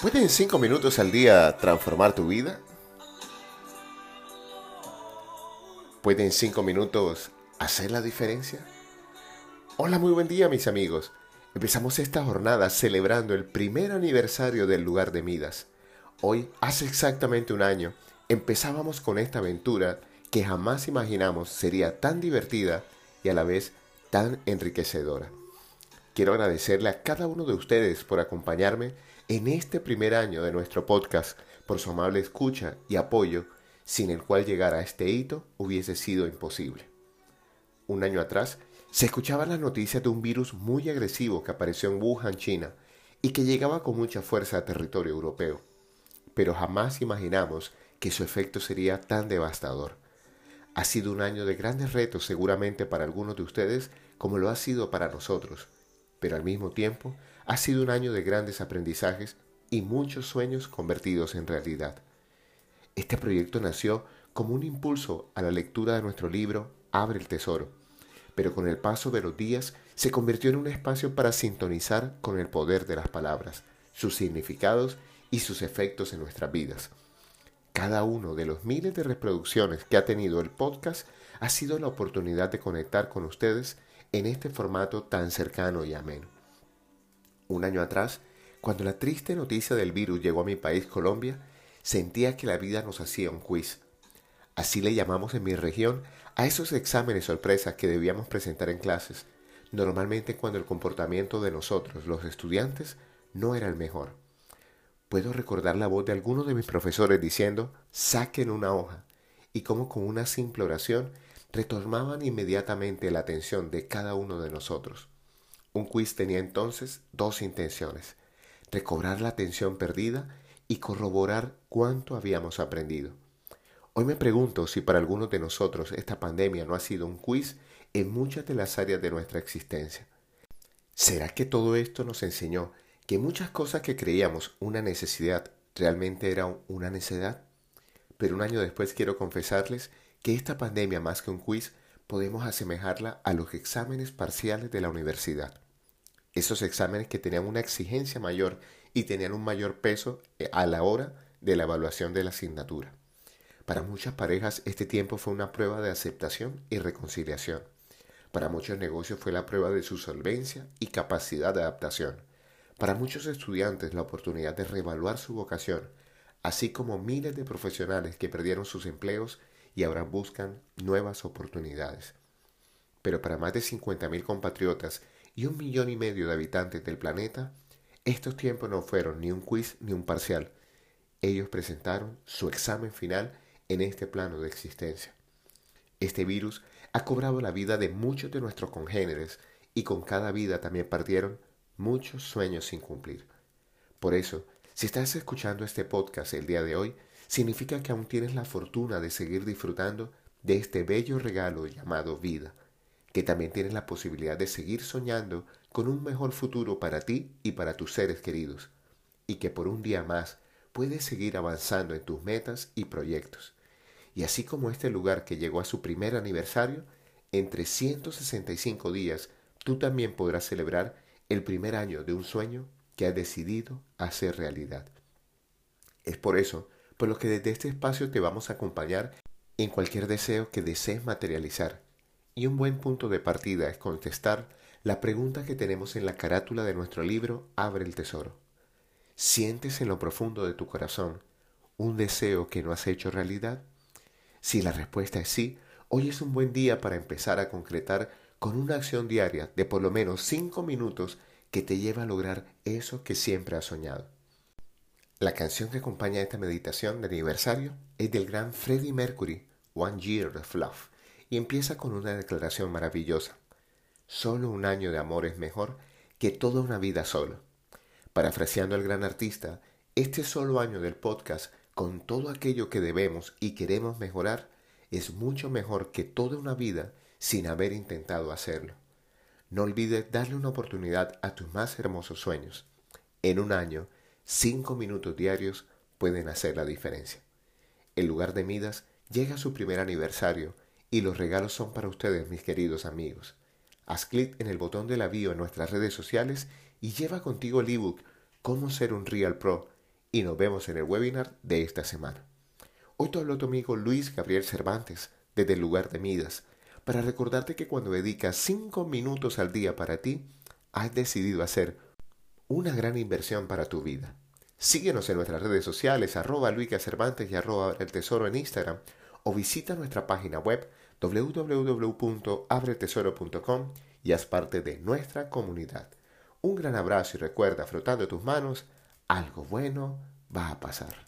¿Puede en 5 minutos al día transformar tu vida? ¿Puede en 5 minutos hacer la diferencia? Hola, muy buen día mis amigos. Empezamos esta jornada celebrando el primer aniversario del lugar de Midas. Hoy, hace exactamente un año, empezábamos con esta aventura que jamás imaginamos sería tan divertida y a la vez tan enriquecedora. Quiero agradecerle a cada uno de ustedes por acompañarme en este primer año de nuestro podcast, por su amable escucha y apoyo, sin el cual llegar a este hito hubiese sido imposible. Un año atrás, se escuchaban las noticias de un virus muy agresivo que apareció en Wuhan, China, y que llegaba con mucha fuerza a territorio europeo. Pero jamás imaginamos que su efecto sería tan devastador. Ha sido un año de grandes retos seguramente para algunos de ustedes como lo ha sido para nosotros pero al mismo tiempo ha sido un año de grandes aprendizajes y muchos sueños convertidos en realidad. Este proyecto nació como un impulso a la lectura de nuestro libro Abre el Tesoro, pero con el paso de los días se convirtió en un espacio para sintonizar con el poder de las palabras, sus significados y sus efectos en nuestras vidas. Cada uno de los miles de reproducciones que ha tenido el podcast ha sido la oportunidad de conectar con ustedes en este formato tan cercano y ameno. Un año atrás, cuando la triste noticia del virus llegó a mi país, Colombia, sentía que la vida nos hacía un quiz. Así le llamamos en mi región a esos exámenes sorpresas que debíamos presentar en clases, normalmente cuando el comportamiento de nosotros, los estudiantes, no era el mejor. Puedo recordar la voz de algunos de mis profesores diciendo, saquen una hoja, y como con una simple oración retomaban inmediatamente la atención de cada uno de nosotros. Un quiz tenía entonces dos intenciones, recobrar la atención perdida y corroborar cuánto habíamos aprendido. Hoy me pregunto si para algunos de nosotros esta pandemia no ha sido un quiz en muchas de las áreas de nuestra existencia. ¿Será que todo esto nos enseñó que muchas cosas que creíamos una necesidad realmente eran una necedad? Pero un año después quiero confesarles que esta pandemia más que un quiz podemos asemejarla a los exámenes parciales de la universidad. Esos exámenes que tenían una exigencia mayor y tenían un mayor peso eh, a la hora de la evaluación de la asignatura. Para muchas parejas este tiempo fue una prueba de aceptación y reconciliación. Para muchos negocios fue la prueba de su solvencia y capacidad de adaptación. Para muchos estudiantes la oportunidad de reevaluar su vocación, así como miles de profesionales que perdieron sus empleos y ahora buscan nuevas oportunidades. Pero para más de 50.000 compatriotas y un millón y medio de habitantes del planeta, estos tiempos no fueron ni un quiz ni un parcial. Ellos presentaron su examen final en este plano de existencia. Este virus ha cobrado la vida de muchos de nuestros congéneres y con cada vida también partieron muchos sueños sin cumplir. Por eso, si estás escuchando este podcast el día de hoy, significa que aún tienes la fortuna de seguir disfrutando de este bello regalo llamado vida, que también tienes la posibilidad de seguir soñando con un mejor futuro para ti y para tus seres queridos, y que por un día más puedes seguir avanzando en tus metas y proyectos. Y así como este lugar que llegó a su primer aniversario, en 365 días tú también podrás celebrar el primer año de un sueño que has decidido hacer realidad. Es por eso por lo que desde este espacio te vamos a acompañar en cualquier deseo que desees materializar. Y un buen punto de partida es contestar la pregunta que tenemos en la carátula de nuestro libro Abre el Tesoro. ¿Sientes en lo profundo de tu corazón un deseo que no has hecho realidad? Si la respuesta es sí, hoy es un buen día para empezar a concretar con una acción diaria de por lo menos cinco minutos que te lleve a lograr eso que siempre has soñado. La canción que acompaña esta meditación de aniversario es del gran Freddie Mercury, One Year of Love, y empieza con una declaración maravillosa. Solo un año de amor es mejor que toda una vida solo. Parafraseando al gran artista, este solo año del podcast, con todo aquello que debemos y queremos mejorar, es mucho mejor que toda una vida sin haber intentado hacerlo. No olvides darle una oportunidad a tus más hermosos sueños. En un año, Cinco minutos diarios pueden hacer la diferencia. El lugar de Midas llega a su primer aniversario y los regalos son para ustedes, mis queridos amigos. Haz clic en el botón de la en nuestras redes sociales y lleva contigo el ebook Cómo ser un Real Pro y nos vemos en el webinar de esta semana. Hoy te hablo tu amigo Luis Gabriel Cervantes desde el lugar de Midas para recordarte que cuando dedicas 5 minutos al día para ti, has decidido hacer una gran inversión para tu vida. Síguenos en nuestras redes sociales, arroba Luica Cervantes y arroba el tesoro en Instagram, o visita nuestra página web www.abretesoro.com y haz parte de nuestra comunidad. Un gran abrazo y recuerda, frotando tus manos, algo bueno va a pasar.